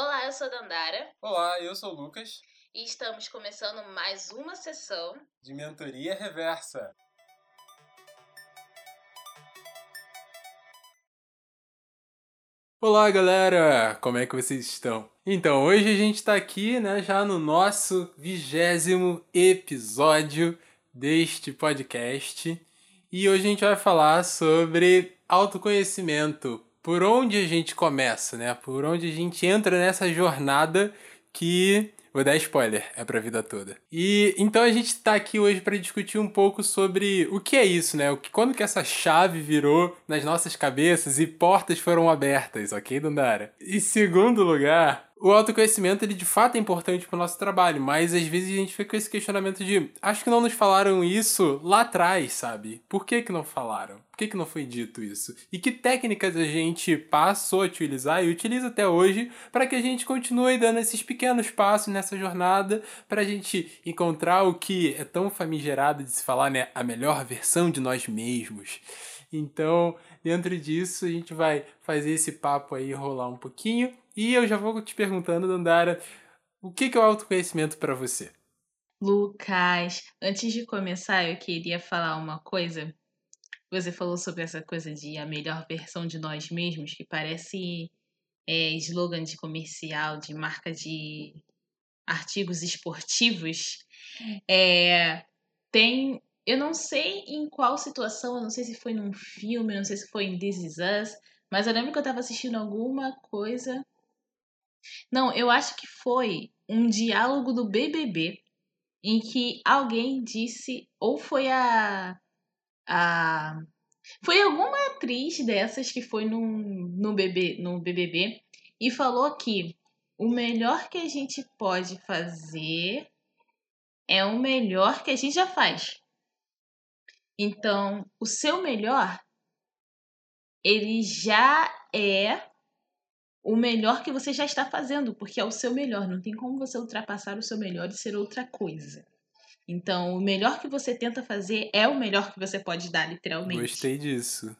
Olá, eu sou a Dandara Olá, eu sou o Lucas, e estamos começando mais uma sessão. de Mentoria Reversa. Olá, galera! Como é que vocês estão? Então, hoje a gente tá aqui, né, já no nosso vigésimo episódio deste podcast. E hoje a gente vai falar sobre autoconhecimento. Por onde a gente começa, né? Por onde a gente entra nessa jornada que Vou dar spoiler, é pra vida toda. E então a gente tá aqui hoje para discutir um pouco sobre o que é isso, né? O que, quando que essa chave virou nas nossas cabeças e portas foram abertas, ok, Dandara? Em segundo lugar, o autoconhecimento, ele de fato é importante para o nosso trabalho, mas às vezes a gente fica com esse questionamento de acho que não nos falaram isso lá atrás, sabe? Por que que não falaram? Por que que não foi dito isso? E que técnicas a gente passou a utilizar e utiliza até hoje para que a gente continue dando esses pequenos passos nessa jornada para a gente encontrar o que é tão famigerado de se falar, né? A melhor versão de nós mesmos. Então, dentro disso, a gente vai fazer esse papo aí rolar um pouquinho. E eu já vou te perguntando, Dandara, o que é o autoconhecimento para você? Lucas, antes de começar, eu queria falar uma coisa. Você falou sobre essa coisa de a melhor versão de nós mesmos, que parece é, slogan de comercial, de marca de artigos esportivos. É, tem. Eu não sei em qual situação, eu não sei se foi num filme, eu não sei se foi em This Is Us, mas eu lembro que eu tava assistindo alguma coisa. Não, eu acho que foi um diálogo do BBB em que alguém disse, ou foi a. a foi alguma atriz dessas que foi no, no, BB, no BBB e falou que o melhor que a gente pode fazer é o melhor que a gente já faz. Então, o seu melhor, ele já é o melhor que você já está fazendo, porque é o seu melhor. Não tem como você ultrapassar o seu melhor e ser outra coisa. Então, o melhor que você tenta fazer é o melhor que você pode dar, literalmente. Gostei disso.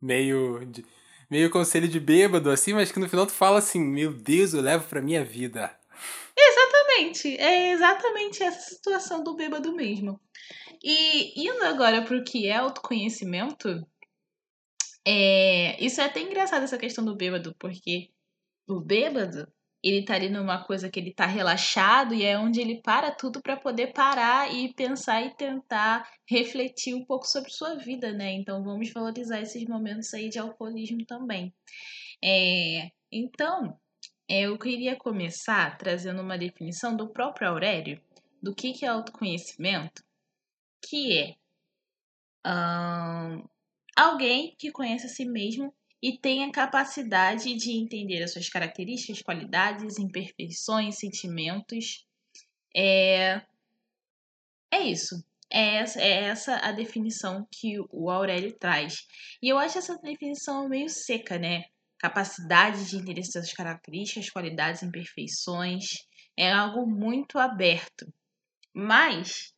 Meio, de, meio conselho de bêbado, assim, mas que no final tu fala assim: Meu Deus, eu levo pra minha vida. Exatamente. É exatamente essa situação do bêbado mesmo. E indo agora pro que é autoconhecimento, é, isso é até engraçado essa questão do bêbado, porque o bêbado, ele tá ali numa coisa que ele tá relaxado e é onde ele para tudo para poder parar e pensar e tentar refletir um pouco sobre sua vida, né? Então vamos valorizar esses momentos aí de alcoolismo também. É, então, é, eu queria começar trazendo uma definição do próprio Aurélio do que, que é autoconhecimento, que é alguém que conhece a si mesmo e tem a capacidade de entender as suas características, qualidades, imperfeições, sentimentos. É, é isso. É essa, é essa a definição que o Aurélio traz. E eu acho essa definição meio seca, né? Capacidade de entender suas características, qualidades, imperfeições. É algo muito aberto. Mas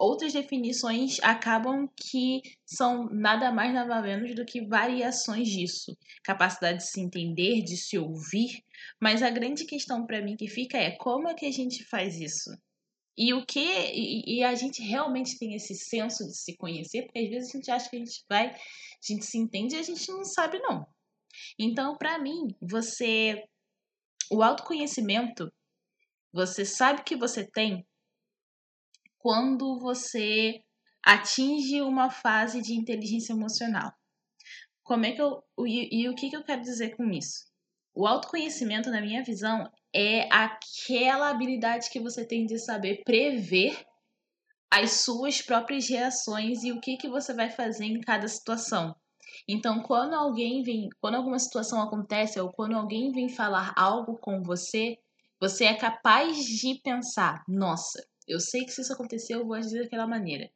outras definições acabam que são nada mais nada menos do que variações disso, capacidade de se entender, de se ouvir, mas a grande questão para mim que fica é como é que a gente faz isso? E o que e, e, a gente realmente tem esse senso de se conhecer, porque às vezes a gente acha que a gente vai, a gente se entende e a gente não sabe não. Então, para mim, você o autoconhecimento, você sabe que você tem quando você atinge uma fase de inteligência emocional. Como é que eu e, e o que, que eu quero dizer com isso? O autoconhecimento, na minha visão, é aquela habilidade que você tem de saber prever as suas próprias reações e o que, que você vai fazer em cada situação. Então, quando alguém vem, quando alguma situação acontece ou quando alguém vem falar algo com você, você é capaz de pensar: nossa, eu sei que se isso acontecer, eu vou agir daquela maneira.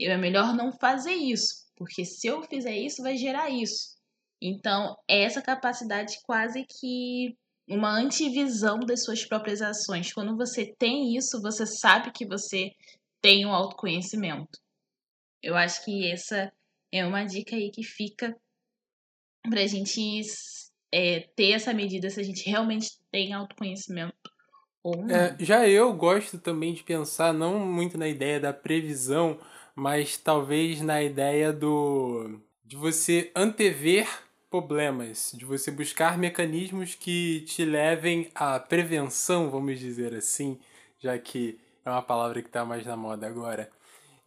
É melhor não fazer isso, porque se eu fizer isso, vai gerar isso. Então, é essa capacidade quase que uma antivisão das suas próprias ações. Quando você tem isso, você sabe que você tem um autoconhecimento. Eu acho que essa é uma dica aí que fica pra gente é, ter essa medida se a gente realmente tem autoconhecimento É, já eu gosto também de pensar não muito na ideia da previsão, mas talvez na ideia do de você antever problemas, de você buscar mecanismos que te levem à prevenção, vamos dizer assim, já que é uma palavra que está mais na moda agora.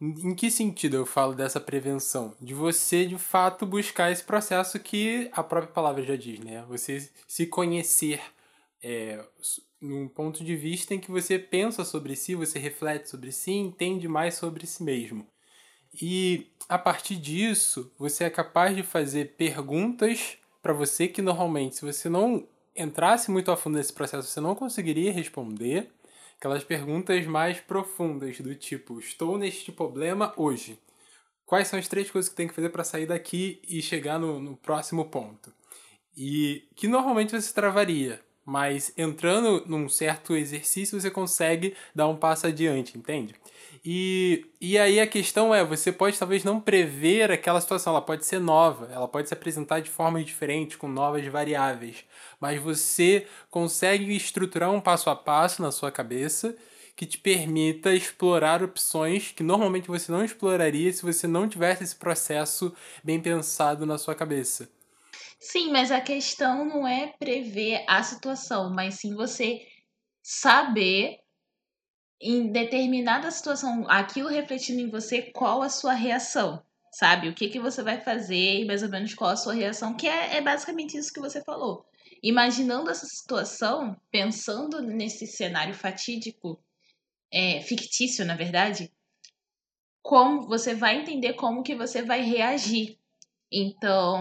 Em que sentido eu falo dessa prevenção? De você, de fato, buscar esse processo que a própria palavra já diz, né? Você se conhecer é, num ponto de vista em que você pensa sobre si, você reflete sobre si, entende mais sobre si mesmo. E a partir disso, você é capaz de fazer perguntas para você que normalmente, se você não entrasse muito a fundo nesse processo, você não conseguiria responder aquelas perguntas mais profundas do tipo: estou neste problema hoje. Quais são as três coisas que tem que fazer para sair daqui e chegar no, no próximo ponto? E que normalmente você travaria, mas entrando num certo exercício você consegue dar um passo adiante, entende? E, e aí a questão é, você pode talvez não prever aquela situação, ela pode ser nova, ela pode se apresentar de formas diferentes, com novas variáveis, mas você consegue estruturar um passo a passo na sua cabeça que te permita explorar opções que normalmente você não exploraria se você não tivesse esse processo bem pensado na sua cabeça. Sim, mas a questão não é prever a situação, mas sim você saber em determinada situação, aquilo refletindo em você, qual a sua reação, sabe? O que, que você vai fazer e mais ou menos qual a sua reação, que é, é basicamente isso que você falou. Imaginando essa situação, pensando nesse cenário fatídico, é, fictício, na verdade, como você vai entender como que você vai reagir. Então,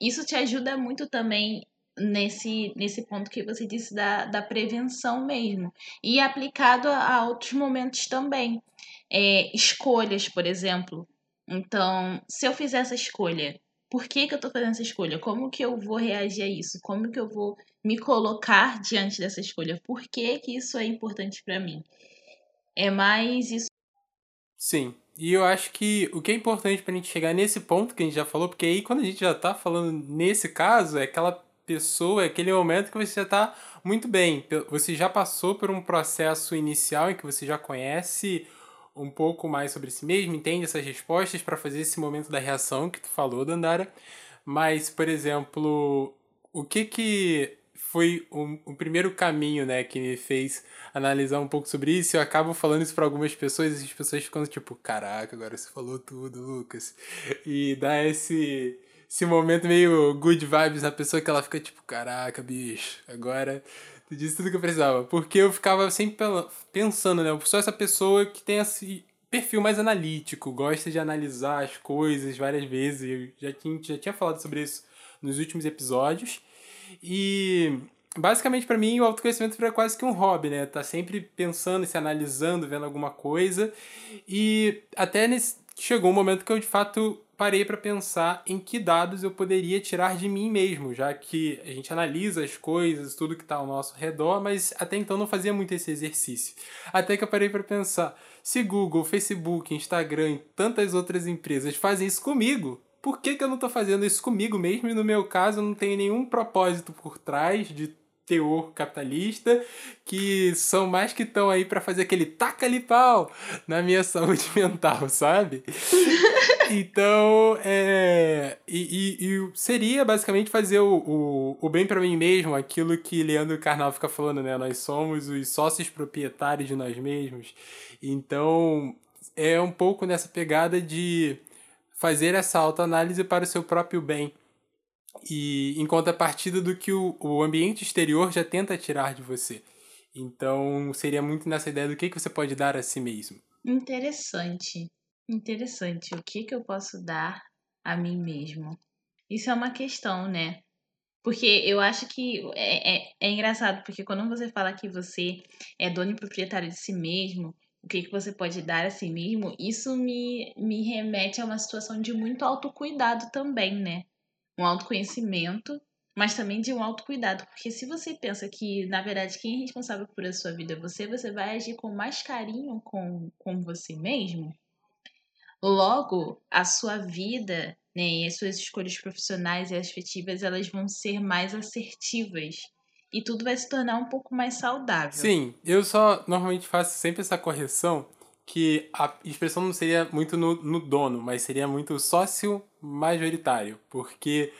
isso te ajuda muito também nesse, nesse ponto que você disse da, da prevenção mesmo. E aplicado a, outros momentos também. É, escolhas, por exemplo. Então, se eu fizer essa escolha, por que, que eu estou fazendo essa escolha? Como que eu vou reagir a isso? Como que eu vou me colocar diante dessa escolha? Por que, que isso é importante para mim? É mais isso. Sim. E eu acho que o que é importante pra gente chegar nesse ponto que a gente já falou, porque aí quando a gente já tá falando nesse caso, é aquela pessoa, é aquele momento que você já está muito bem. Você já passou por um processo inicial em que você já conhece um pouco mais sobre si mesmo, entende essas respostas para fazer esse momento da reação que tu falou, Dandara. Mas, por exemplo, o que que foi o, o primeiro caminho, né, que me fez analisar um pouco sobre isso? Eu acabo falando isso para algumas pessoas e as pessoas ficam tipo, caraca, agora você falou tudo, Lucas. E dá esse esse momento meio good vibes na pessoa que ela fica tipo, caraca, bicho, agora tu disse tudo que eu precisava. Porque eu ficava sempre pensando, né? Eu sou essa pessoa que tem esse perfil mais analítico, gosta de analisar as coisas várias vezes. Eu já tinha, já tinha falado sobre isso nos últimos episódios. E basicamente para mim o autoconhecimento é quase que um hobby, né? Tá sempre pensando, se analisando, vendo alguma coisa. E até nesse chegou um momento que eu de fato parei para pensar em que dados eu poderia tirar de mim mesmo, já que a gente analisa as coisas, tudo que está ao nosso redor, mas até então não fazia muito esse exercício. Até que eu parei para pensar, se Google, Facebook, Instagram e tantas outras empresas fazem isso comigo, por que, que eu não estou fazendo isso comigo mesmo? E no meu caso, eu não tenho nenhum propósito por trás de teor capitalista, que são mais que estão aí para fazer aquele taca-lhe pau na minha saúde mental, sabe? Então, é. E, e, e, seria basicamente fazer o, o, o bem para mim mesmo, aquilo que Leandro Carnal fica falando, né? Nós somos os sócios proprietários de nós mesmos. Então, é um pouco nessa pegada de fazer essa autoanálise para o seu próprio bem e em contrapartida do que o, o ambiente exterior já tenta tirar de você. Então, seria muito nessa ideia do que, que você pode dar a si mesmo. Interessante. Interessante. O que, que eu posso dar a mim mesmo? Isso é uma questão, né? Porque eu acho que é, é, é engraçado, porque quando você fala que você é dono e proprietário de si mesmo, o que, que você pode dar a si mesmo, isso me, me remete a uma situação de muito autocuidado também, né? um autoconhecimento, mas também de um autocuidado. Porque se você pensa que, na verdade, quem é responsável por a sua vida é você, você vai agir com mais carinho com, com você mesmo. Logo, a sua vida né? E as suas escolhas profissionais e afetivas, elas vão ser mais assertivas. E tudo vai se tornar um pouco mais saudável. Sim, eu só normalmente faço sempre essa correção que a expressão não seria muito no, no dono, mas seria muito sócio majoritário, porque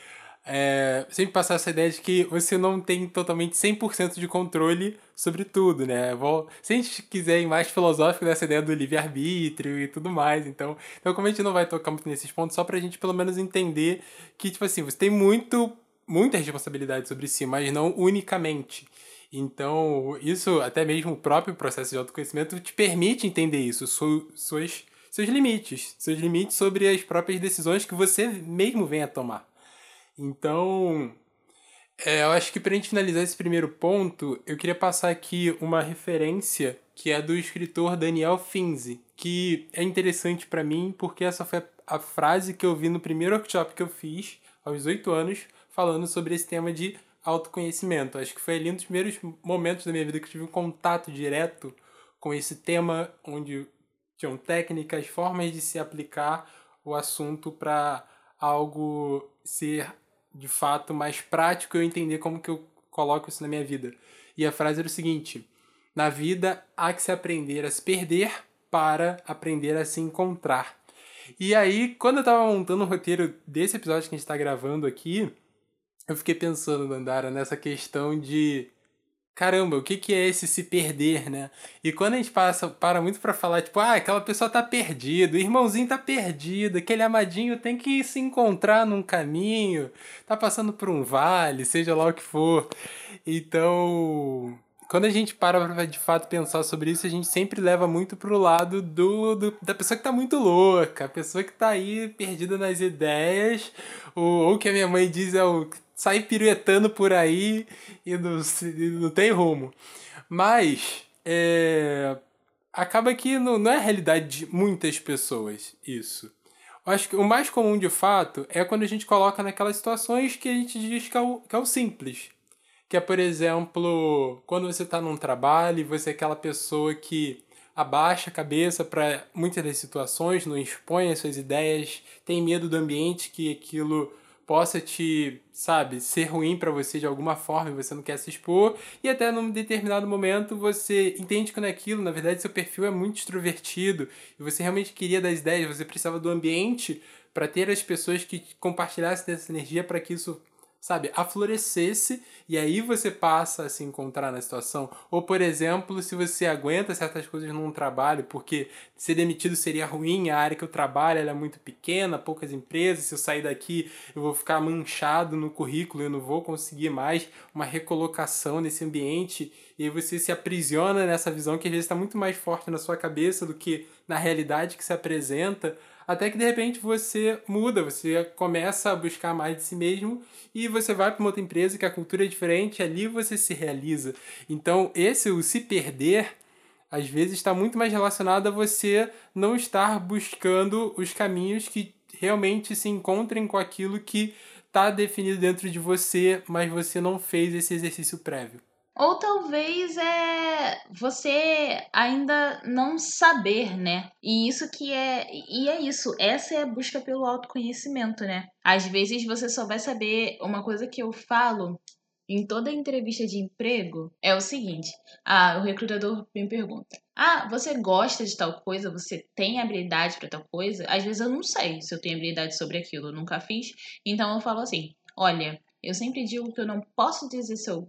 é, sempre passar essa ideia de que você não tem totalmente 100% de controle sobre tudo, né? Vou, se a gente quiser ir mais filosófico dessa ideia do livre-arbítrio e tudo mais, então, então como a gente não vai tocar muito nesses pontos, só pra gente pelo menos entender que, tipo assim, você tem muito, muita responsabilidade sobre si, mas não unicamente. Então, isso, até mesmo o próprio processo de autoconhecimento te permite entender isso, su, suas, seus limites, seus limites sobre as próprias decisões que você mesmo vem a tomar. Então, é, eu acho que para a gente finalizar esse primeiro ponto, eu queria passar aqui uma referência que é do escritor Daniel Finzi, que é interessante para mim porque essa foi a frase que eu vi no primeiro workshop que eu fiz aos oito anos, falando sobre esse tema de autoconhecimento. Acho que foi ali um dos primeiros momentos da minha vida que tive um contato direto com esse tema, onde tinham técnicas, formas de se aplicar o assunto para algo ser de fato mais prático e eu entender como que eu coloco isso na minha vida. E a frase era o seguinte: na vida há que se aprender a se perder para aprender a se encontrar. E aí, quando eu estava montando o roteiro desse episódio que a gente está gravando aqui, eu fiquei pensando, Dandara, nessa questão de caramba, o que, que é esse se perder, né? E quando a gente passa, para muito para falar, tipo, ah, aquela pessoa tá perdida, o irmãozinho tá perdido, aquele amadinho tem que se encontrar num caminho, tá passando por um vale, seja lá o que for. Então, quando a gente para pra de fato pensar sobre isso, a gente sempre leva muito pro lado do, do da pessoa que tá muito louca, a pessoa que tá aí perdida nas ideias, ou, ou que a minha mãe diz é o sair piruetando por aí e não, não tem rumo. Mas é, acaba que não, não é a realidade de muitas pessoas isso. Eu acho que o mais comum de fato é quando a gente coloca naquelas situações que a gente diz que é o, que é o simples. Que é, por exemplo, quando você está num trabalho e você é aquela pessoa que abaixa a cabeça para muitas das situações, não expõe as suas ideias, tem medo do ambiente que aquilo possa te, sabe, ser ruim para você de alguma forma e você não quer se expor, e até num determinado momento você entende que não é aquilo, na verdade seu perfil é muito extrovertido e você realmente queria das ideias, você precisava do ambiente para ter as pessoas que compartilhassem dessa energia para que isso sabe, aflorescesse e aí você passa a se encontrar na situação. Ou, por exemplo, se você aguenta certas coisas num trabalho, porque ser demitido seria ruim, a área que eu trabalho é muito pequena, poucas empresas, se eu sair daqui eu vou ficar manchado no currículo, eu não vou conseguir mais uma recolocação nesse ambiente, e aí você se aprisiona nessa visão que às vezes está muito mais forte na sua cabeça do que na realidade que se apresenta até que de repente você muda, você começa a buscar mais de si mesmo e você vai para uma outra empresa que a cultura é diferente, ali você se realiza. Então, esse o se perder às vezes está muito mais relacionado a você não estar buscando os caminhos que realmente se encontrem com aquilo que está definido dentro de você, mas você não fez esse exercício prévio. Ou talvez é você ainda não saber, né? E isso que é. E é isso. Essa é a busca pelo autoconhecimento, né? Às vezes você só vai saber uma coisa que eu falo em toda entrevista de emprego é o seguinte: ah, o recrutador me pergunta: ah, você gosta de tal coisa? Você tem habilidade para tal coisa? Às vezes eu não sei se eu tenho habilidade sobre aquilo, eu nunca fiz. Então eu falo assim: olha, eu sempre digo que eu não posso dizer se eu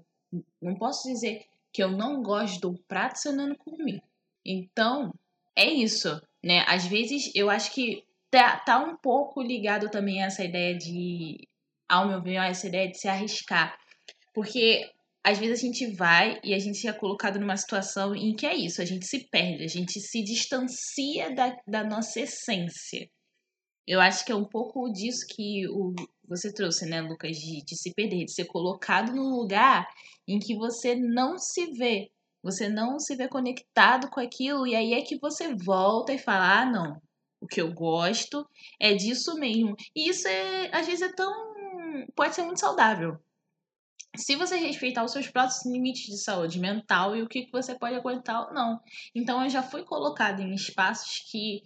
não posso dizer que eu não gosto do prato se eu não comi. Então, é isso, né? Às vezes eu acho que tá, tá um pouco ligado também a essa ideia de, ao meu ver, essa ideia de se arriscar. Porque às vezes a gente vai e a gente é colocado numa situação em que é isso, a gente se perde, a gente se distancia da, da nossa essência. Eu acho que é um pouco disso que o, você trouxe, né, Lucas, de, de se perder, de ser colocado num lugar em que você não se vê, você não se vê conectado com aquilo, e aí é que você volta e fala: ah, não, o que eu gosto é disso mesmo. E isso é, às vezes é tão. pode ser muito saudável. Se você respeitar os seus próprios limites de saúde mental e o que você pode aguentar ou não. Então eu já fui colocada em espaços que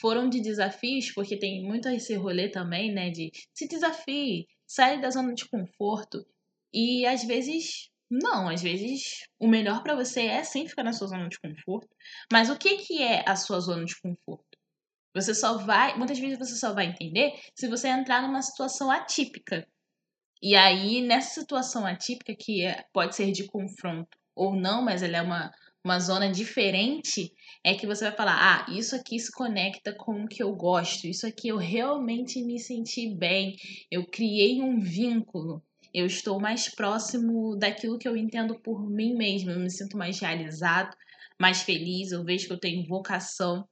foram de desafios, porque tem muito esse rolê também, né? De se desafie, sai da zona de conforto. E às vezes, não, às vezes o melhor para você é sim ficar na sua zona de conforto. Mas o que, que é a sua zona de conforto? Você só vai, muitas vezes você só vai entender se você entrar numa situação atípica. E aí, nessa situação atípica, que é, pode ser de confronto ou não, mas ela é uma, uma zona diferente, é que você vai falar: ah, isso aqui se conecta com o que eu gosto, isso aqui eu realmente me senti bem, eu criei um vínculo, eu estou mais próximo daquilo que eu entendo por mim mesmo, eu me sinto mais realizado, mais feliz, eu vejo que eu tenho vocação.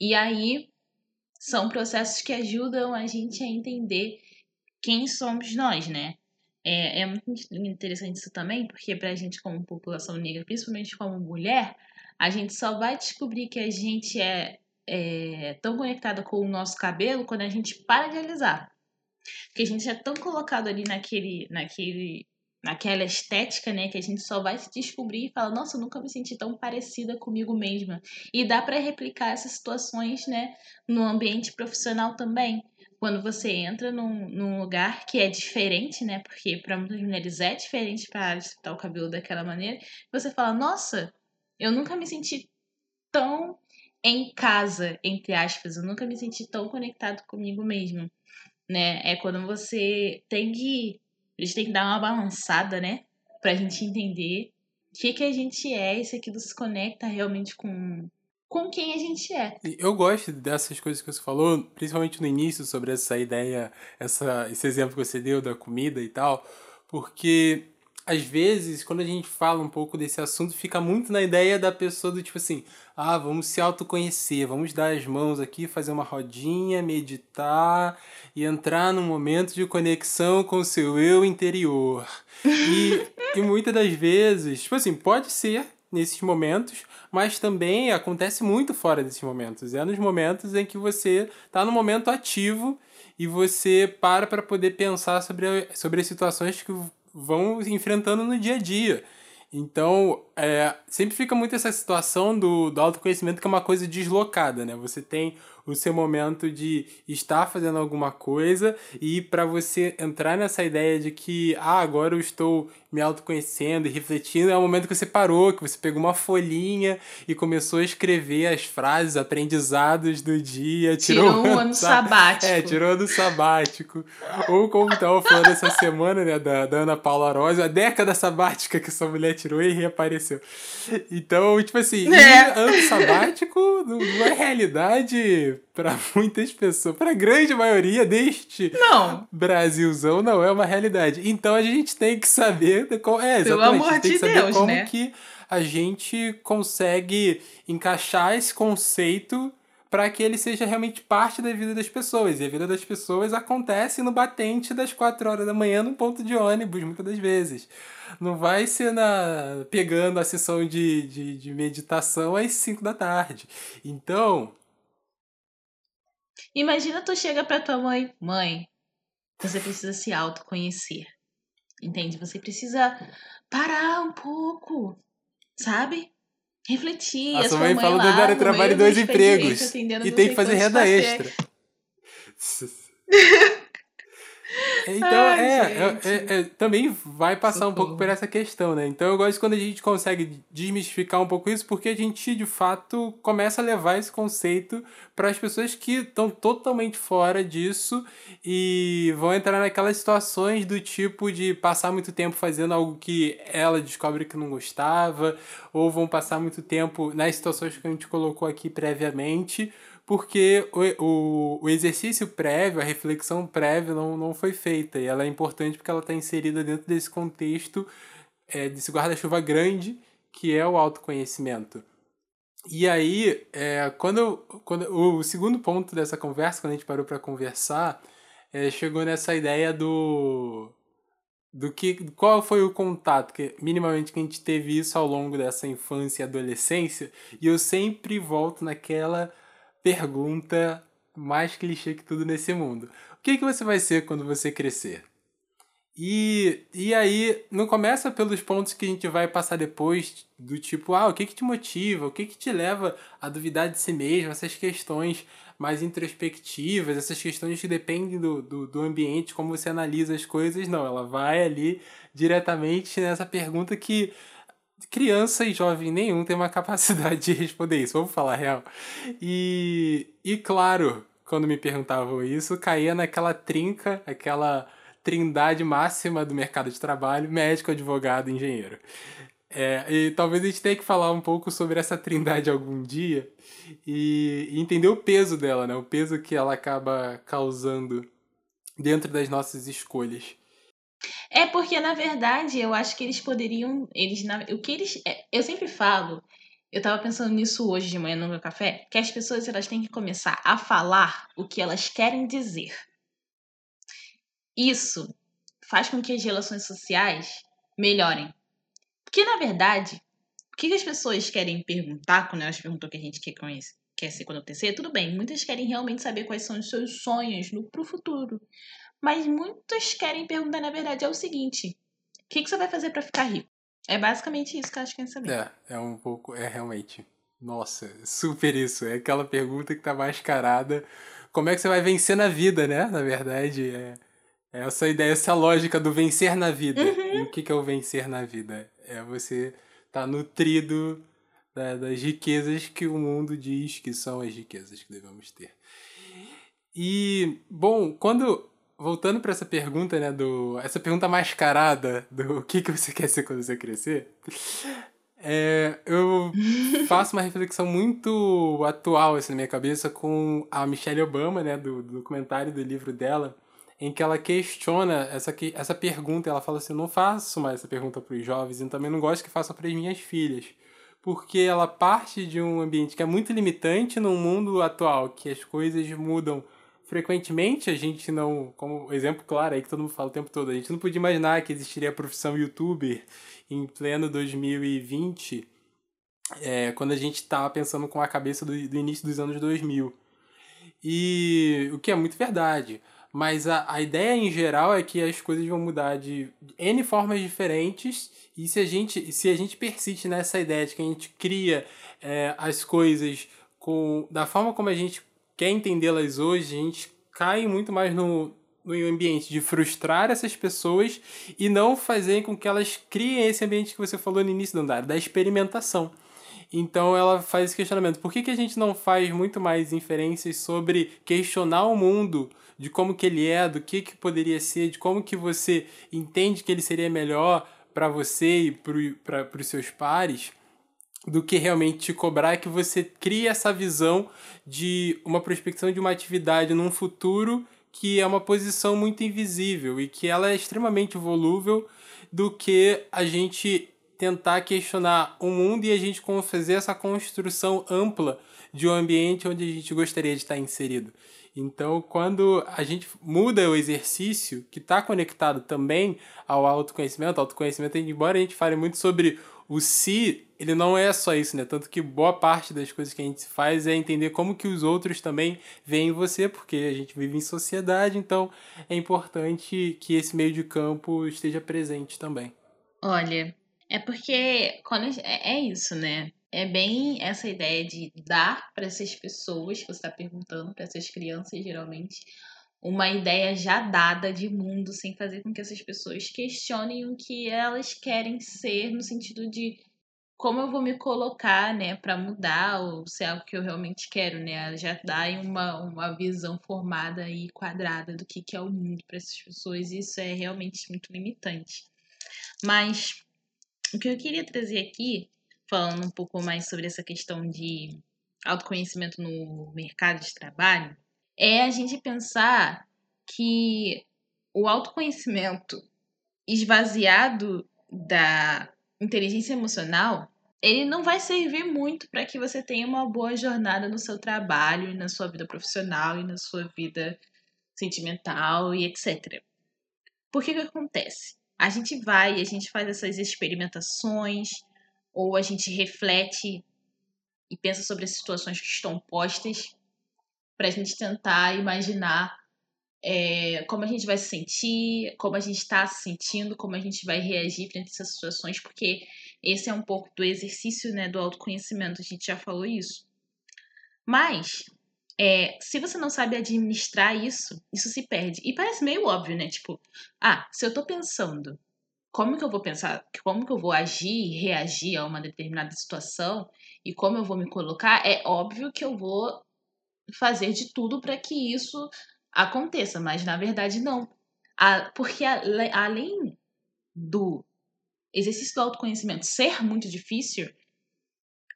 E aí são processos que ajudam a gente a entender quem somos nós, né? É, é muito interessante isso também, porque para a gente, como população negra, principalmente como mulher, a gente só vai descobrir que a gente é, é tão conectada com o nosso cabelo quando a gente para de alisar. Porque a gente é tão colocado ali naquele, naquele, naquela estética, né, que a gente só vai se descobrir e falar, nossa, eu nunca me senti tão parecida comigo mesma. E dá para replicar essas situações, né, no ambiente profissional também quando você entra num, num lugar que é diferente, né? Porque para muitas mulheres é diferente para estar o cabelo daquela maneira, você fala: Nossa, eu nunca me senti tão em casa, entre aspas, eu nunca me senti tão conectado comigo mesmo, né? É quando você tem que. A gente tem que dar uma balançada, né? Pra gente entender o que, que a gente é, se aquilo se conecta realmente com com quem a gente é. Eu gosto dessas coisas que você falou, principalmente no início, sobre essa ideia, essa, esse exemplo que você deu da comida e tal, porque às vezes, quando a gente fala um pouco desse assunto, fica muito na ideia da pessoa do tipo assim, ah, vamos se autoconhecer, vamos dar as mãos aqui, fazer uma rodinha, meditar e entrar num momento de conexão com o seu eu interior. E, e muitas das vezes, tipo assim, pode ser nesses momentos, mas também acontece muito fora desses momentos. É nos momentos em que você está no momento ativo e você para para poder pensar sobre, sobre as situações que vão enfrentando no dia a dia. Então, é, sempre fica muito essa situação do, do autoconhecimento que é uma coisa deslocada, né? Você tem o seu momento de estar fazendo alguma coisa e para você entrar nessa ideia de que, ah, agora eu estou me autoconhecendo e refletindo, é o momento que você parou, que você pegou uma folhinha e começou a escrever as frases, aprendizados do dia. Tirou, tirou um ano sabático. É, tirou ano sabático. Ou como estava falando essa semana, né, da, da Ana Paula Rosa, a década sabática que essa mulher tirou e reapareceu. Então, tipo assim, é. ano sabático não é realidade para muitas pessoas, para a grande maioria deste não. Brasilzão, não é uma realidade. Então a gente tem que saber qual é, exatamente, Pelo amor de Deus, como né? que a gente consegue encaixar esse conceito para que ele seja realmente parte da vida das pessoas. E a vida das pessoas acontece no batente das quatro horas da manhã no ponto de ônibus, muitas das vezes. Não vai ser na pegando a sessão de, de, de meditação às cinco da tarde. Então, Imagina tu chega pra tua mãe, mãe, você precisa se autoconhecer. Entende? Você precisa parar um pouco, sabe? Refletir. A sua mãe, fala do trabalho dois empregos e tem que fazer renda extra. Então, Ai, é, é, é, também vai passar um pouco por essa questão, né? Então, eu gosto quando a gente consegue desmistificar um pouco isso, porque a gente, de fato, começa a levar esse conceito para as pessoas que estão totalmente fora disso e vão entrar naquelas situações do tipo de passar muito tempo fazendo algo que ela descobre que não gostava, ou vão passar muito tempo nas situações que a gente colocou aqui previamente porque o, o, o, exercício prévio, a reflexão prévia não, não foi feita. E ela é importante porque ela está inserida dentro desse contexto, é, desse guarda-chuva grande, que é o autoconhecimento. E aí, é, quando, quando o segundo ponto dessa conversa, quando a gente parou para conversar, é, chegou nessa ideia do do que qual foi o contato que minimamente que a gente teve isso ao longo dessa infância e adolescência e eu sempre volto naquela pergunta mais clichê que tudo nesse mundo. O que, que você vai ser quando você crescer? E, e aí, não começa pelos pontos que a gente vai passar depois, do tipo, ah, o que que te motiva, o que que te leva a duvidar de si mesmo, essas questões mais introspectivas, essas questões que dependem do, do, do ambiente, como você analisa as coisas, não, ela vai ali diretamente nessa pergunta que criança e jovem nenhum tem uma capacidade de responder isso, vamos falar real. E, e claro, quando me perguntavam isso, caía naquela trinca, aquela trindade máxima do mercado de trabalho: médico, advogado, engenheiro. É, e talvez a gente tenha que falar um pouco sobre essa trindade algum dia e, e entender o peso dela, né? O peso que ela acaba causando dentro das nossas escolhas. É porque, na verdade, eu acho que eles poderiam. Eles, o que eles. É, eu sempre falo, eu tava pensando nisso hoje de manhã no meu café, que as pessoas elas têm que começar a falar o que elas querem dizer. Isso faz com que as relações sociais melhorem. Porque, na verdade, o que as pessoas querem perguntar quando elas perguntam o que a gente quer, conhecer, quer ser quando acontecer? Tudo bem, muitas querem realmente saber quais são os seus sonhos no, pro futuro. Mas muitas querem perguntar, na verdade, é o seguinte: o que, que você vai fazer para ficar rico? É basicamente isso que elas querem saber. É, é um pouco, é realmente. Nossa, super isso. É aquela pergunta que tá mascarada. Como é que você vai vencer na vida, né? Na verdade, é é essa ideia, essa lógica do vencer na vida. Uhum. E o que, que é o vencer na vida? É você estar tá nutrido da, das riquezas que o mundo diz que são as riquezas que devemos ter. E, bom, quando. Voltando para essa pergunta, né, do. Essa pergunta mascarada do o que, que você quer ser quando você crescer. É, eu faço uma reflexão muito atual assim, na minha cabeça com a Michelle Obama, né, do, do documentário do livro dela, em que ela questiona essa, essa pergunta. Ela fala assim: eu não faço mais essa pergunta para os jovens e também não gosto que façam para as minhas filhas. Porque ela parte de um ambiente que é muito limitante num mundo atual, que as coisas mudam frequentemente. A gente não, como exemplo claro aí que todo mundo fala o tempo todo, a gente não podia imaginar que existiria a profissão youtuber em pleno 2020, é, quando a gente estava pensando com a cabeça do, do início dos anos 2000. E o que é muito verdade. Mas a, a ideia em geral é que as coisas vão mudar de N formas diferentes. E se a gente, se a gente persiste nessa ideia de que a gente cria é, as coisas com da forma como a gente quer entendê-las hoje, a gente cai muito mais no, no ambiente de frustrar essas pessoas e não fazer com que elas criem esse ambiente que você falou no início do andar, da experimentação. Então ela faz esse questionamento: por que, que a gente não faz muito mais inferências sobre questionar o mundo de como que ele é, do que que poderia ser, de como que você entende que ele seria melhor para você e para os seus pares, do que realmente te cobrar que você crie essa visão de uma prospecção de uma atividade num futuro que é uma posição muito invisível e que ela é extremamente volúvel do que a gente tentar questionar o mundo e a gente fazer essa construção ampla de um ambiente onde a gente gostaria de estar inserido. Então, quando a gente muda o exercício, que está conectado também ao autoconhecimento, autoconhecimento, embora a gente fale muito sobre o si, ele não é só isso, né? Tanto que boa parte das coisas que a gente faz é entender como que os outros também veem você, porque a gente vive em sociedade, então é importante que esse meio de campo esteja presente também. Olha, é porque quando é, é isso, né? é bem essa ideia de dar para essas pessoas que você está perguntando, para essas crianças geralmente, uma ideia já dada de mundo, sem fazer com que essas pessoas questionem o que elas querem ser, no sentido de como eu vou me colocar, né, para mudar ou se é algo que eu realmente quero, né? Já dá uma, uma visão formada e quadrada do que, que é o mundo para essas pessoas, e isso é realmente muito limitante. Mas o que eu queria trazer aqui falando um pouco mais sobre essa questão de autoconhecimento no mercado de trabalho, é a gente pensar que o autoconhecimento esvaziado da inteligência emocional, ele não vai servir muito para que você tenha uma boa jornada no seu trabalho, na sua vida profissional e na sua vida sentimental e etc. Por que que acontece? A gente vai, a gente faz essas experimentações, ou a gente reflete e pensa sobre as situações que estão postas para a gente tentar imaginar é, como a gente vai se sentir, como a gente está se sentindo, como a gente vai reagir frente a essas situações, porque esse é um pouco do exercício né, do autoconhecimento, a gente já falou isso. Mas, é, se você não sabe administrar isso, isso se perde. E parece meio óbvio, né? Tipo, ah, se eu tô pensando, como que eu vou pensar, como que eu vou agir reagir a uma determinada situação e como eu vou me colocar, é óbvio que eu vou fazer de tudo para que isso aconteça, mas na verdade não. A, porque a, além do exercício do autoconhecimento ser muito difícil,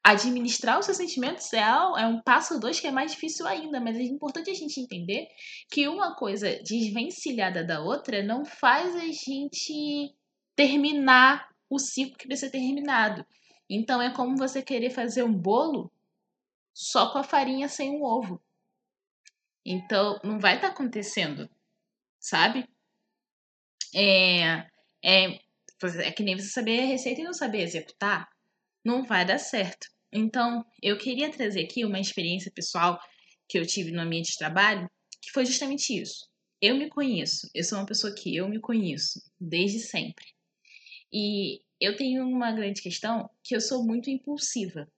administrar os seus sentimentos é, é um passo dois que é mais difícil ainda, mas é importante a gente entender que uma coisa desvencilhada da outra não faz a gente terminar o ciclo que precisa ser terminado. Então é como você querer fazer um bolo só com a farinha sem o ovo. Então, não vai estar tá acontecendo, sabe? É, é, é que nem você saber a receita e não saber executar. Não vai dar certo. Então, eu queria trazer aqui uma experiência pessoal que eu tive no ambiente de trabalho, que foi justamente isso. Eu me conheço, eu sou uma pessoa que eu me conheço desde sempre. E eu tenho uma grande questão que eu sou muito impulsiva.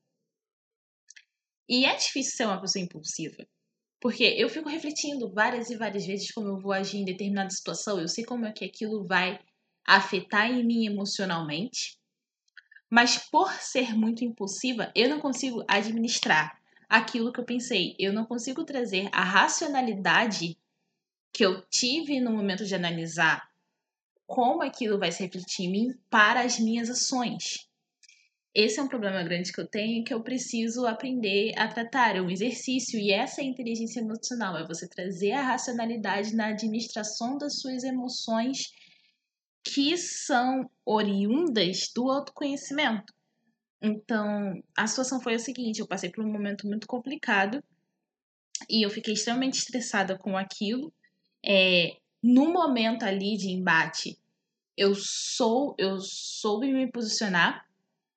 E é difícil ser uma pessoa impulsiva. Porque eu fico refletindo várias e várias vezes como eu vou agir em determinada situação, eu sei como é que aquilo vai afetar em mim emocionalmente, mas por ser muito impulsiva, eu não consigo administrar aquilo que eu pensei, eu não consigo trazer a racionalidade que eu tive no momento de analisar como aquilo vai se refletir em mim para as minhas ações. Esse é um problema grande que eu tenho que eu preciso aprender a tratar. É um exercício e essa é a inteligência emocional. É você trazer a racionalidade na administração das suas emoções que são oriundas do autoconhecimento. Então, a situação foi a seguinte: eu passei por um momento muito complicado e eu fiquei extremamente estressada com aquilo. É, no momento ali de embate, eu sou, eu soube me posicionar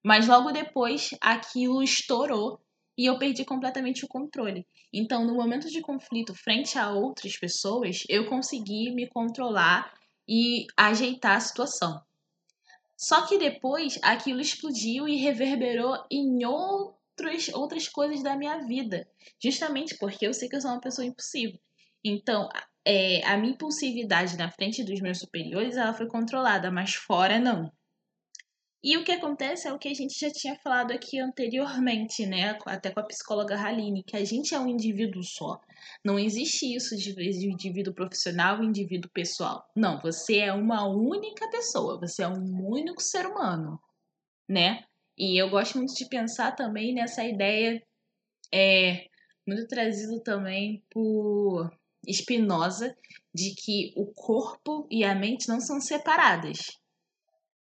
mas logo depois aquilo estourou e eu perdi completamente o controle. Então, no momento de conflito frente a outras pessoas, eu consegui me controlar e ajeitar a situação. Só que depois aquilo explodiu e reverberou em outros, outras coisas da minha vida. Justamente porque eu sei que eu sou uma pessoa impulsiva. Então, é, a minha impulsividade na frente dos meus superiores ela foi controlada, mas fora não. E o que acontece é o que a gente já tinha falado aqui anteriormente, né? Até com a psicóloga Haline, que a gente é um indivíduo só. Não existe isso de, de indivíduo profissional e indivíduo pessoal. Não, você é uma única pessoa, você é um único ser humano, né? E eu gosto muito de pensar também nessa ideia, é, muito trazido também por Spinoza, de que o corpo e a mente não são separadas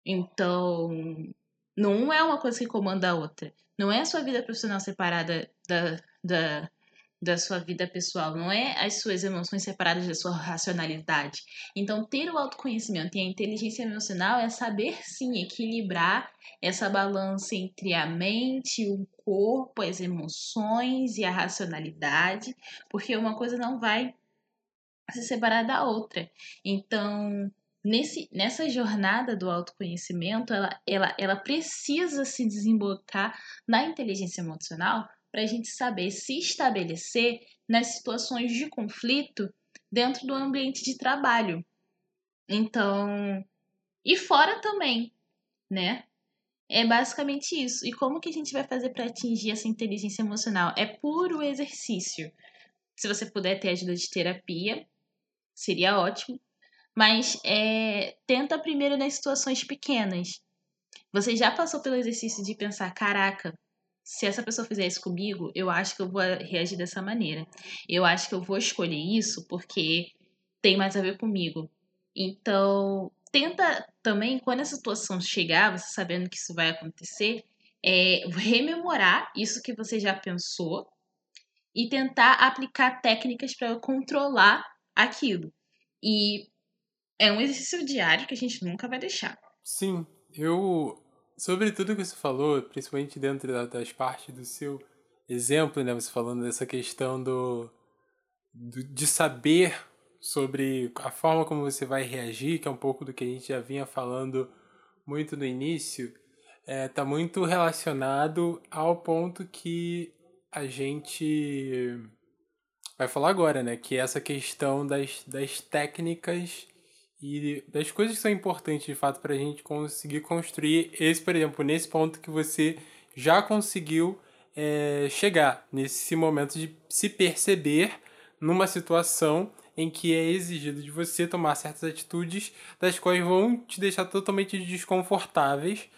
então, não é uma coisa que comanda a outra. Não é a sua vida profissional separada da, da, da sua vida pessoal, não é as suas emoções separadas da sua racionalidade. Então, ter o autoconhecimento e a inteligência emocional é saber sim equilibrar essa balança entre a mente, o corpo, as emoções e a racionalidade, porque uma coisa não vai se separar da outra. Então, nesse, nessa jornada do autoconhecimento, ela, ela, ela precisa se desembocar na inteligência emocional para a gente saber se estabelecer nas situações de conflito dentro do ambiente de trabalho. Então, e fora também, né? É basicamente isso. E como que a gente vai fazer para atingir essa inteligência emocional? É puro exercício. Se você puder ter ajuda de terapia, seria ótimo mas é, tenta primeiro nas situações pequenas. Você já passou pelo exercício de pensar: caraca, se essa pessoa fizer isso comigo, eu acho que eu vou reagir dessa maneira. Eu acho que eu vou escolher isso porque tem mais a ver comigo. Então, tenta também, quando essa situação chegar, você sabendo que isso vai acontecer, é, rememorar isso que você já pensou e tentar aplicar técnicas para controlar aquilo. E é um exercício diário que a gente nunca vai deixar. Sim, eu. Sobre tudo que você falou, principalmente dentro das partes do seu exemplo, né? Você falando dessa questão do, do de saber sobre a forma como você vai reagir, que é um pouco do que a gente já vinha falando muito no início, está é, tá muito relacionado ao ponto que a gente vai falar agora, né? Que é essa questão das, das técnicas e das coisas que são importantes de fato para a gente conseguir construir esse, por exemplo, nesse ponto que você já conseguiu é, chegar, nesse momento de se perceber numa situação em que é exigido de você tomar certas atitudes das quais vão te deixar totalmente desconfortáveis,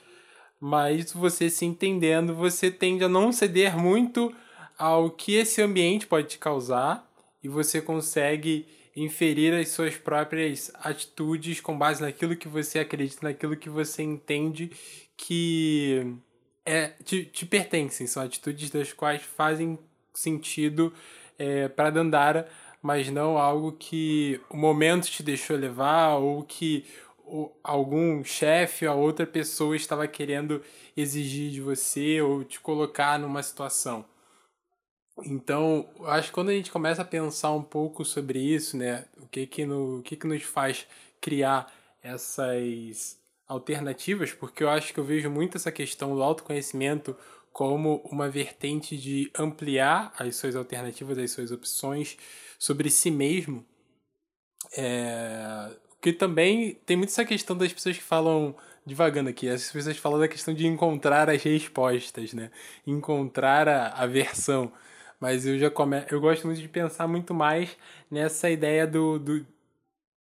mas você se entendendo, você tende a não ceder muito ao que esse ambiente pode te causar e você consegue inferir as suas próprias atitudes com base naquilo que você acredita, naquilo que você entende que é, te, te pertencem, são atitudes das quais fazem sentido é, para Dandara, mas não algo que o momento te deixou levar ou que algum chefe ou outra pessoa estava querendo exigir de você ou te colocar numa situação. Então, acho que quando a gente começa a pensar um pouco sobre isso, né, o que que, no, o que, que nos faz criar essas alternativas, porque eu acho que eu vejo muito essa questão do autoconhecimento como uma vertente de ampliar as suas alternativas, as suas opções sobre si mesmo. É... Que também tem muito essa questão das pessoas que falam, devagando aqui, as pessoas falam da questão de encontrar as respostas, né? Encontrar a, a versão. Mas eu já come... eu gosto muito de pensar muito mais nessa ideia do, do,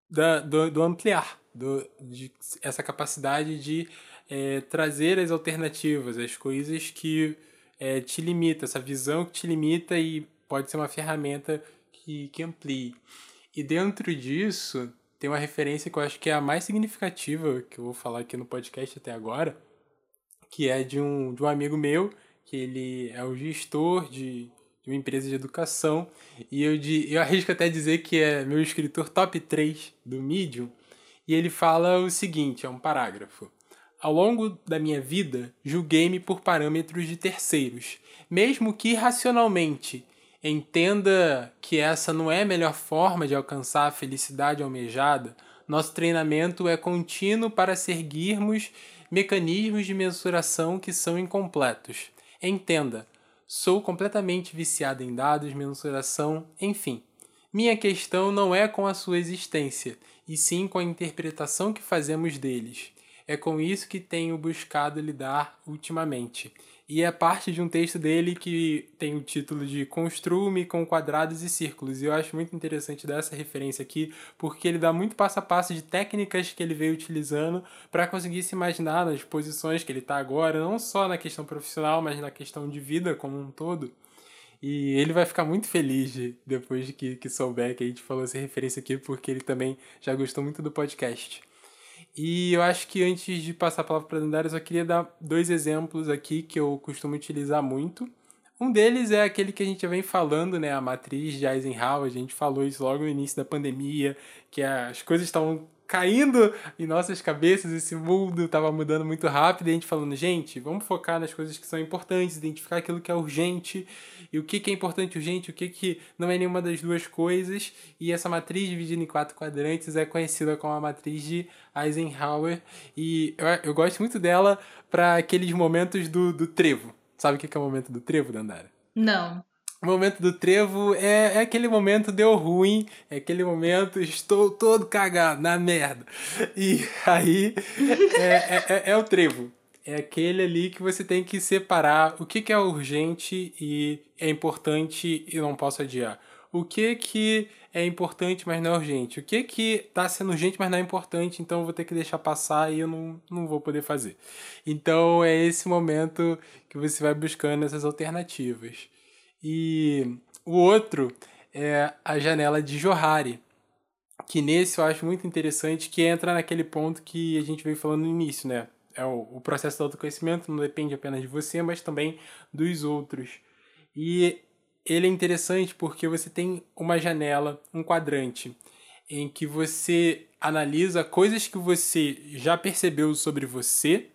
da, do, do ampliar, do, de essa capacidade de é, trazer as alternativas, as coisas que é, te limita, essa visão que te limita e pode ser uma ferramenta que, que amplie. E dentro disso, tem uma referência que eu acho que é a mais significativa que eu vou falar aqui no podcast até agora, que é de um, de um amigo meu, que ele é o gestor de, de uma empresa de educação, e eu, de, eu arrisco até dizer que é meu escritor top 3 do Medium, e ele fala o seguinte, é um parágrafo. Ao longo da minha vida, julguei-me por parâmetros de terceiros, mesmo que racionalmente entenda que essa não é a melhor forma de alcançar a felicidade almejada. Nosso treinamento é contínuo para seguirmos mecanismos de mensuração que são incompletos. Entenda, sou completamente viciado em dados, mensuração, enfim. Minha questão não é com a sua existência, e sim com a interpretação que fazemos deles. É com isso que tenho buscado lidar ultimamente. E é parte de um texto dele que tem o título de Construa-me com quadrados e círculos. E eu acho muito interessante dessa referência aqui, porque ele dá muito passo a passo de técnicas que ele veio utilizando para conseguir se imaginar nas posições que ele está agora, não só na questão profissional, mas na questão de vida como um todo. E ele vai ficar muito feliz de, depois de que, que souber que a gente falou essa referência aqui, porque ele também já gostou muito do podcast. E eu acho que antes de passar a palavra para a Dandara, eu só queria dar dois exemplos aqui que eu costumo utilizar muito. Um deles é aquele que a gente vem falando, né? A matriz de Eisenhower. A gente falou isso logo no início da pandemia, que as coisas estavam caindo em nossas cabeças, esse mundo estava mudando muito rápido, e a gente falando, gente, vamos focar nas coisas que são importantes, identificar aquilo que é urgente, e o que, que é importante urgente, o que, que não é nenhuma das duas coisas, e essa matriz dividida em quatro quadrantes é conhecida como a matriz de Eisenhower, e eu, eu gosto muito dela para aqueles momentos do, do trevo. Sabe o que é o momento do trevo, Dandara? Não. O momento do trevo é, é aquele momento deu ruim, é aquele momento estou todo cagado, na merda. E aí é, é, é, é o trevo. É aquele ali que você tem que separar o que, que é urgente e é importante e não posso adiar. O que que é importante, mas não é urgente. O que que tá sendo urgente, mas não é importante, então eu vou ter que deixar passar e eu não, não vou poder fazer. Então é esse momento que você vai buscando essas alternativas. E o outro é a janela de Johari, que nesse eu acho muito interessante, que entra naquele ponto que a gente veio falando no início, né? É o, o processo do autoconhecimento não depende apenas de você, mas também dos outros. E ele é interessante porque você tem uma janela, um quadrante, em que você analisa coisas que você já percebeu sobre você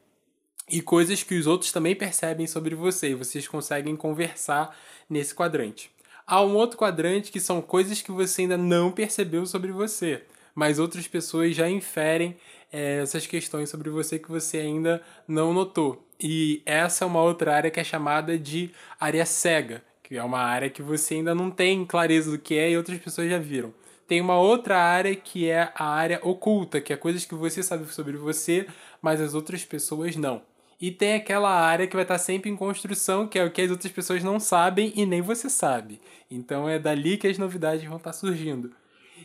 e coisas que os outros também percebem sobre você, e vocês conseguem conversar nesse quadrante. Há um outro quadrante que são coisas que você ainda não percebeu sobre você, mas outras pessoas já inferem é, essas questões sobre você que você ainda não notou. E essa é uma outra área que é chamada de área cega, que é uma área que você ainda não tem clareza do que é e outras pessoas já viram. Tem uma outra área que é a área oculta, que é coisas que você sabe sobre você, mas as outras pessoas não. E tem aquela área que vai estar sempre em construção, que é o que as outras pessoas não sabem e nem você sabe. Então é dali que as novidades vão estar surgindo.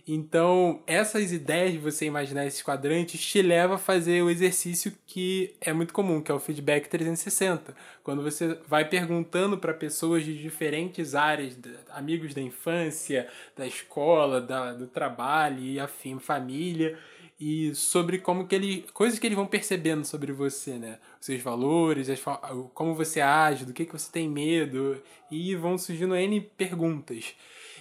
Então, essas ideias de você imaginar esses quadrantes te leva a fazer o exercício que é muito comum, que é o feedback 360. Quando você vai perguntando para pessoas de diferentes áreas, amigos da infância, da escola, da, do trabalho e afim, família, e sobre como que ele coisas que eles vão percebendo sobre você, né? Os seus valores, as, como você age, do que que você tem medo e vão surgindo N perguntas.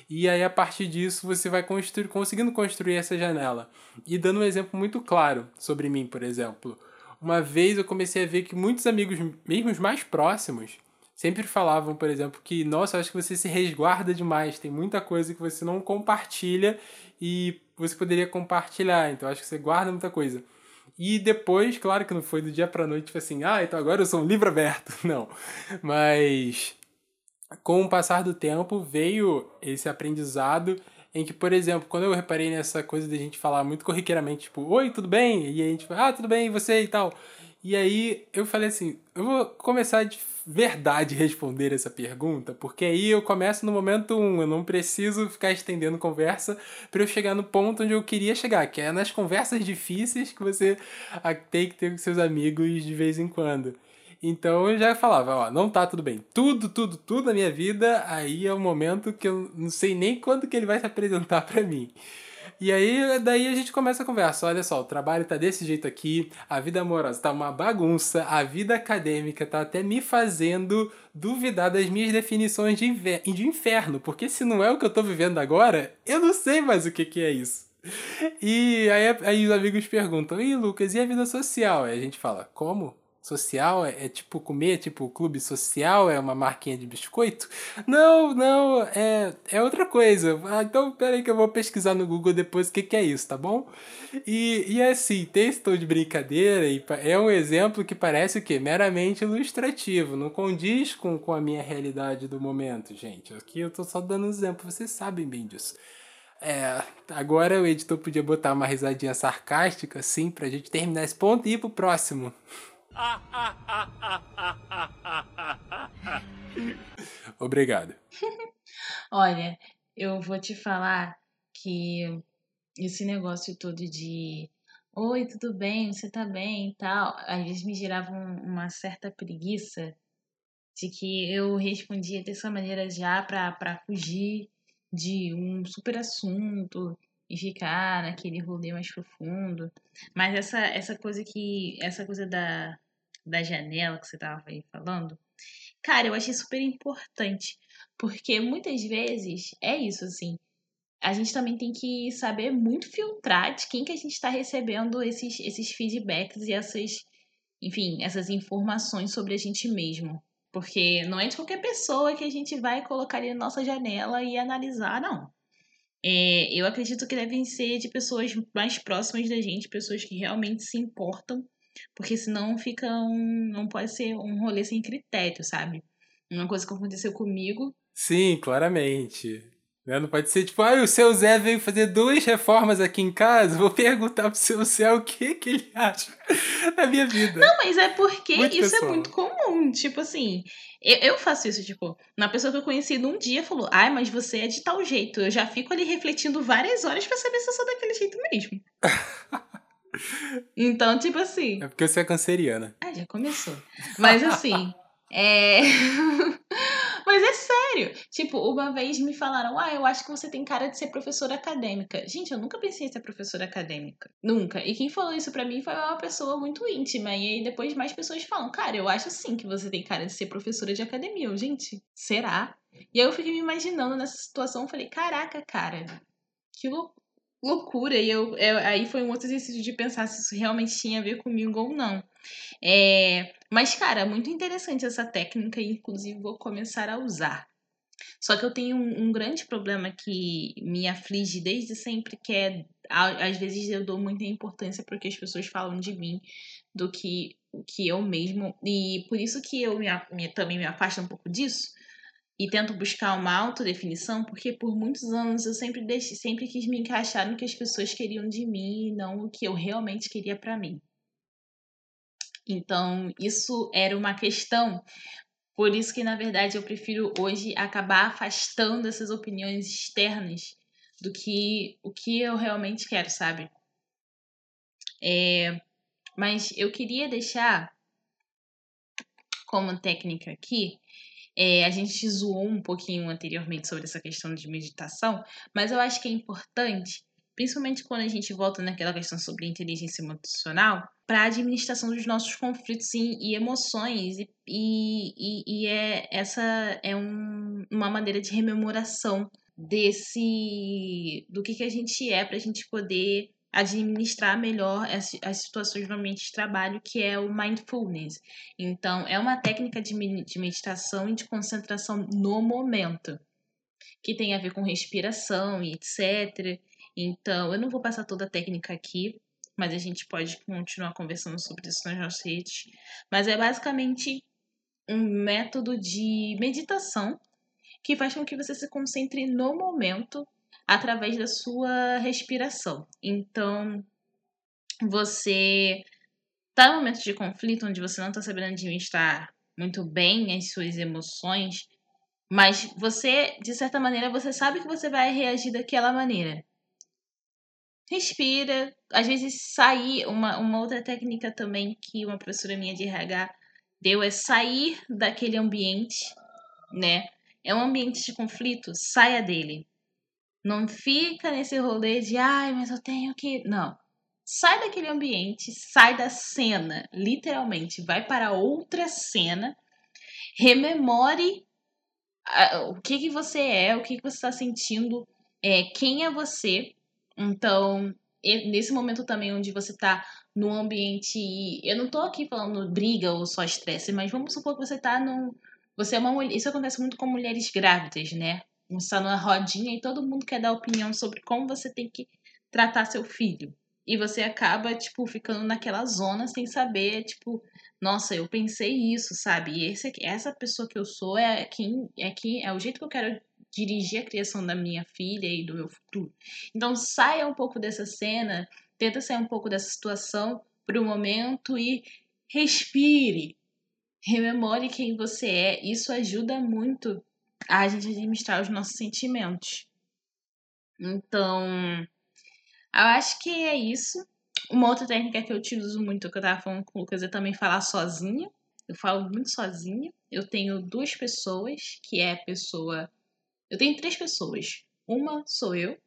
E aí, a partir disso, você vai construir, conseguindo construir essa janela. E dando um exemplo muito claro sobre mim, por exemplo. Uma vez eu comecei a ver que muitos amigos, mesmo os mais próximos, sempre falavam, por exemplo, que, nossa, acho que você se resguarda demais, tem muita coisa que você não compartilha e você poderia compartilhar, então acho que você guarda muita coisa. E depois, claro que não foi do dia pra noite, tipo assim, ah, então agora eu sou um livro aberto. Não. Mas com o passar do tempo veio esse aprendizado em que, por exemplo, quando eu reparei nessa coisa de a gente falar muito corriqueiramente, tipo, oi, tudo bem? E a gente fala, ah, tudo bem, e você e tal. E aí eu falei assim, eu vou começar de verdade responder essa pergunta, porque aí eu começo no momento um, eu não preciso ficar estendendo conversa para eu chegar no ponto onde eu queria chegar, que é nas conversas difíceis que você tem que ter com seus amigos de vez em quando. Então eu já falava, ó, não tá tudo bem. Tudo, tudo, tudo na minha vida, aí é o momento que eu não sei nem quando que ele vai se apresentar para mim. E aí, daí a gente começa a conversa. Olha só, o trabalho tá desse jeito aqui, a vida amorosa tá uma bagunça, a vida acadêmica tá até me fazendo duvidar das minhas definições de, de inferno, porque se não é o que eu tô vivendo agora, eu não sei mais o que, que é isso. E aí, aí os amigos perguntam: e Lucas, e a vida social? Aí a gente fala: como? Social? É, é, tipo comer, tipo clube social? É uma marquinha de biscoito? Não, não, é, é outra coisa. Ah, então, peraí que eu vou pesquisar no Google depois o que, que é isso, tá bom? E, e assim, texto de brincadeira e é um exemplo que parece o quê? Meramente ilustrativo, não condiz com, com a minha realidade do momento, gente. Aqui eu tô só dando exemplo, vocês sabem bem disso. É, agora o editor podia botar uma risadinha sarcástica, assim, pra gente terminar esse ponto e ir pro próximo. Obrigado. Olha, eu vou te falar que esse negócio todo de Oi, tudo bem? Você tá bem e tal, às vezes me gerava uma certa preguiça de que eu respondia dessa maneira já para fugir de um super assunto e ficar naquele rolê mais profundo. Mas essa, essa coisa que. Essa coisa da, da janela que você tava aí falando, cara, eu achei super importante. Porque muitas vezes é isso, assim. A gente também tem que saber muito filtrar de quem que a gente está recebendo esses, esses feedbacks e essas, enfim, essas informações sobre a gente mesmo. Porque não é de qualquer pessoa que a gente vai colocar ali na nossa janela e analisar, não. É, eu acredito que devem ser de pessoas mais próximas da gente, pessoas que realmente se importam porque senão fica um. Não pode ser um rolê sem critério, sabe? Uma coisa que aconteceu comigo. Sim, claramente. Né? Não pode ser tipo, ah, o seu Zé veio fazer duas reformas aqui em casa, vou perguntar pro seu Zé o que, que ele acha da minha vida. Não, mas é porque muito isso é pessoal. é muito comum. Tipo assim, eu, eu, faço isso, tipo, na pessoa que eu conheci num dia falou, ai, mas você é de tal jeito. Eu já fico ali refletindo várias horas para saber se eu sou daquele jeito mesmo. Então, tipo assim. É porque você é canceriana. Ah, já começou. Mas assim. é. Mas é sério. Tipo, uma vez me falaram: Ah, eu acho que você tem cara de ser professora acadêmica. Gente, eu nunca pensei em ser professora acadêmica. Nunca. E quem falou isso pra mim foi uma pessoa muito íntima. E aí depois mais pessoas falam: Cara, eu acho sim que você tem cara de ser professora de academia. Eu, gente, será? E aí eu fiquei me imaginando nessa situação. Falei: Caraca, cara. Que loucura loucura. E eu, eu, aí foi um outro exercício de pensar se isso realmente tinha a ver comigo ou não. É, mas, cara, muito interessante essa técnica e, inclusive, vou começar a usar. Só que eu tenho um, um, grande problema que me aflige desde sempre, que é às vezes eu dou muita importância porque as pessoas falam de mim do que o que eu mesmo. E por isso que eu me, me, também me afasto um pouco disso e tento buscar uma autodefinição, porque por muitos anos eu sempre deixei, sempre quis me encaixar no que as pessoas queriam de mim e não o que eu realmente queria para mim. Então, isso era uma questão. Por isso que, na verdade, eu prefiro hoje acabar afastando essas opiniões externas do que o que eu realmente quero, sabe? É, mas eu queria deixar como técnica aqui. É, a gente zoou um pouquinho anteriormente sobre essa questão de meditação, mas eu acho que é importante, principalmente quando a gente volta naquela questão sobre inteligência emocional, para a administração dos nossos conflitos e, e emoções. E, e, e, é, essa é um, uma maneira de rememoração desse do que, que a gente é para a gente poder administrar melhor as, as situações no ambiente de trabalho, que é o mindfulness. Então, é uma técnica de, de meditação e de concentração no momento, que tem a ver com respiração e etc. Então, eu não vou passar toda a técnica aqui, mas a gente pode continuar conversando sobre isso nas nossas redes. Mas é basicamente um método de meditação que faz com que você se concentre no momento através da sua respiração. Então, você está no momento de conflito onde você não está sabendo administrar muito bem as suas emoções, mas você, de certa maneira, você sabe que você vai reagir daquela maneira. Respira, às vezes sair, uma, uma outra técnica também que uma professora minha de RH deu é sair daquele ambiente, né? É um ambiente de conflito, saia dele. Não fica nesse rolê de, ai, mas eu tenho que. Não. Sai daquele ambiente, sai da cena, literalmente, vai para outra cena, rememore o que, que você é, o que, que você está sentindo, é, quem é você. Então, nesse momento também onde você está num ambiente. Eu não estou aqui falando briga ou só estresse, mas vamos supor que você está num. Você é uma mulher. Isso acontece muito com mulheres grávidas, né? Está numa rodinha e todo mundo quer dar opinião sobre como você tem que tratar seu filho. E você acaba, tipo, ficando naquela zona sem saber, tipo, nossa, eu pensei isso, sabe? E esse, essa pessoa que eu sou é quem é quem é o jeito que eu quero dirigir a criação da minha filha e do meu futuro. Então saia um pouco dessa cena, tenta sair um pouco dessa situação para o momento e respire. Rememore quem você é. Isso ajuda muito a gente administrar os nossos sentimentos. Então, eu acho que é isso. Uma outra técnica que eu utilizo muito, que eu tava falando com o Lucas, é também falar sozinha. Eu falo muito sozinha. Eu tenho duas pessoas, que é a pessoa. Eu tenho três pessoas. Uma sou eu,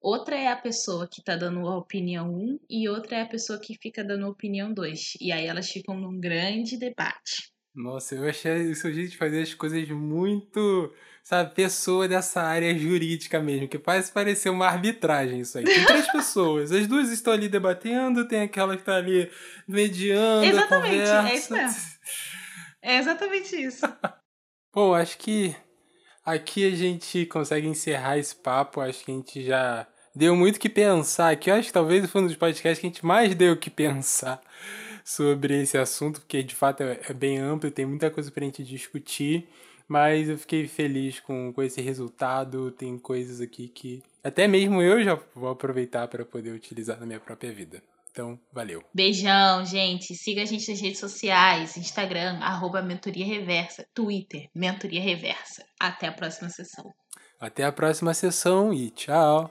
outra é a pessoa que tá dando a opinião 1 um, e outra é a pessoa que fica dando a opinião 2. E aí elas ficam num grande debate. Nossa, eu achei o seu jeito de fazer as coisas muito, sabe, pessoa dessa área jurídica mesmo, que parece parecer uma arbitragem isso aí. Tem três pessoas, as duas estão ali debatendo, tem aquela que tá ali mediando Exatamente, é isso mesmo. É exatamente isso. Bom, acho que aqui a gente consegue encerrar esse papo, acho que a gente já deu muito o que pensar aqui. Eu acho que talvez foi um dos podcasts que a gente mais deu o que pensar sobre esse assunto, porque de fato é, é bem amplo, tem muita coisa para a gente discutir, mas eu fiquei feliz com, com esse resultado. Tem coisas aqui que até mesmo eu já vou aproveitar para poder utilizar na minha própria vida. Então, valeu. Beijão, gente. Siga a gente nas redes sociais, Instagram, arroba Mentoria Reversa, Twitter, Mentoria Reversa. Até a próxima sessão. Até a próxima sessão e tchau.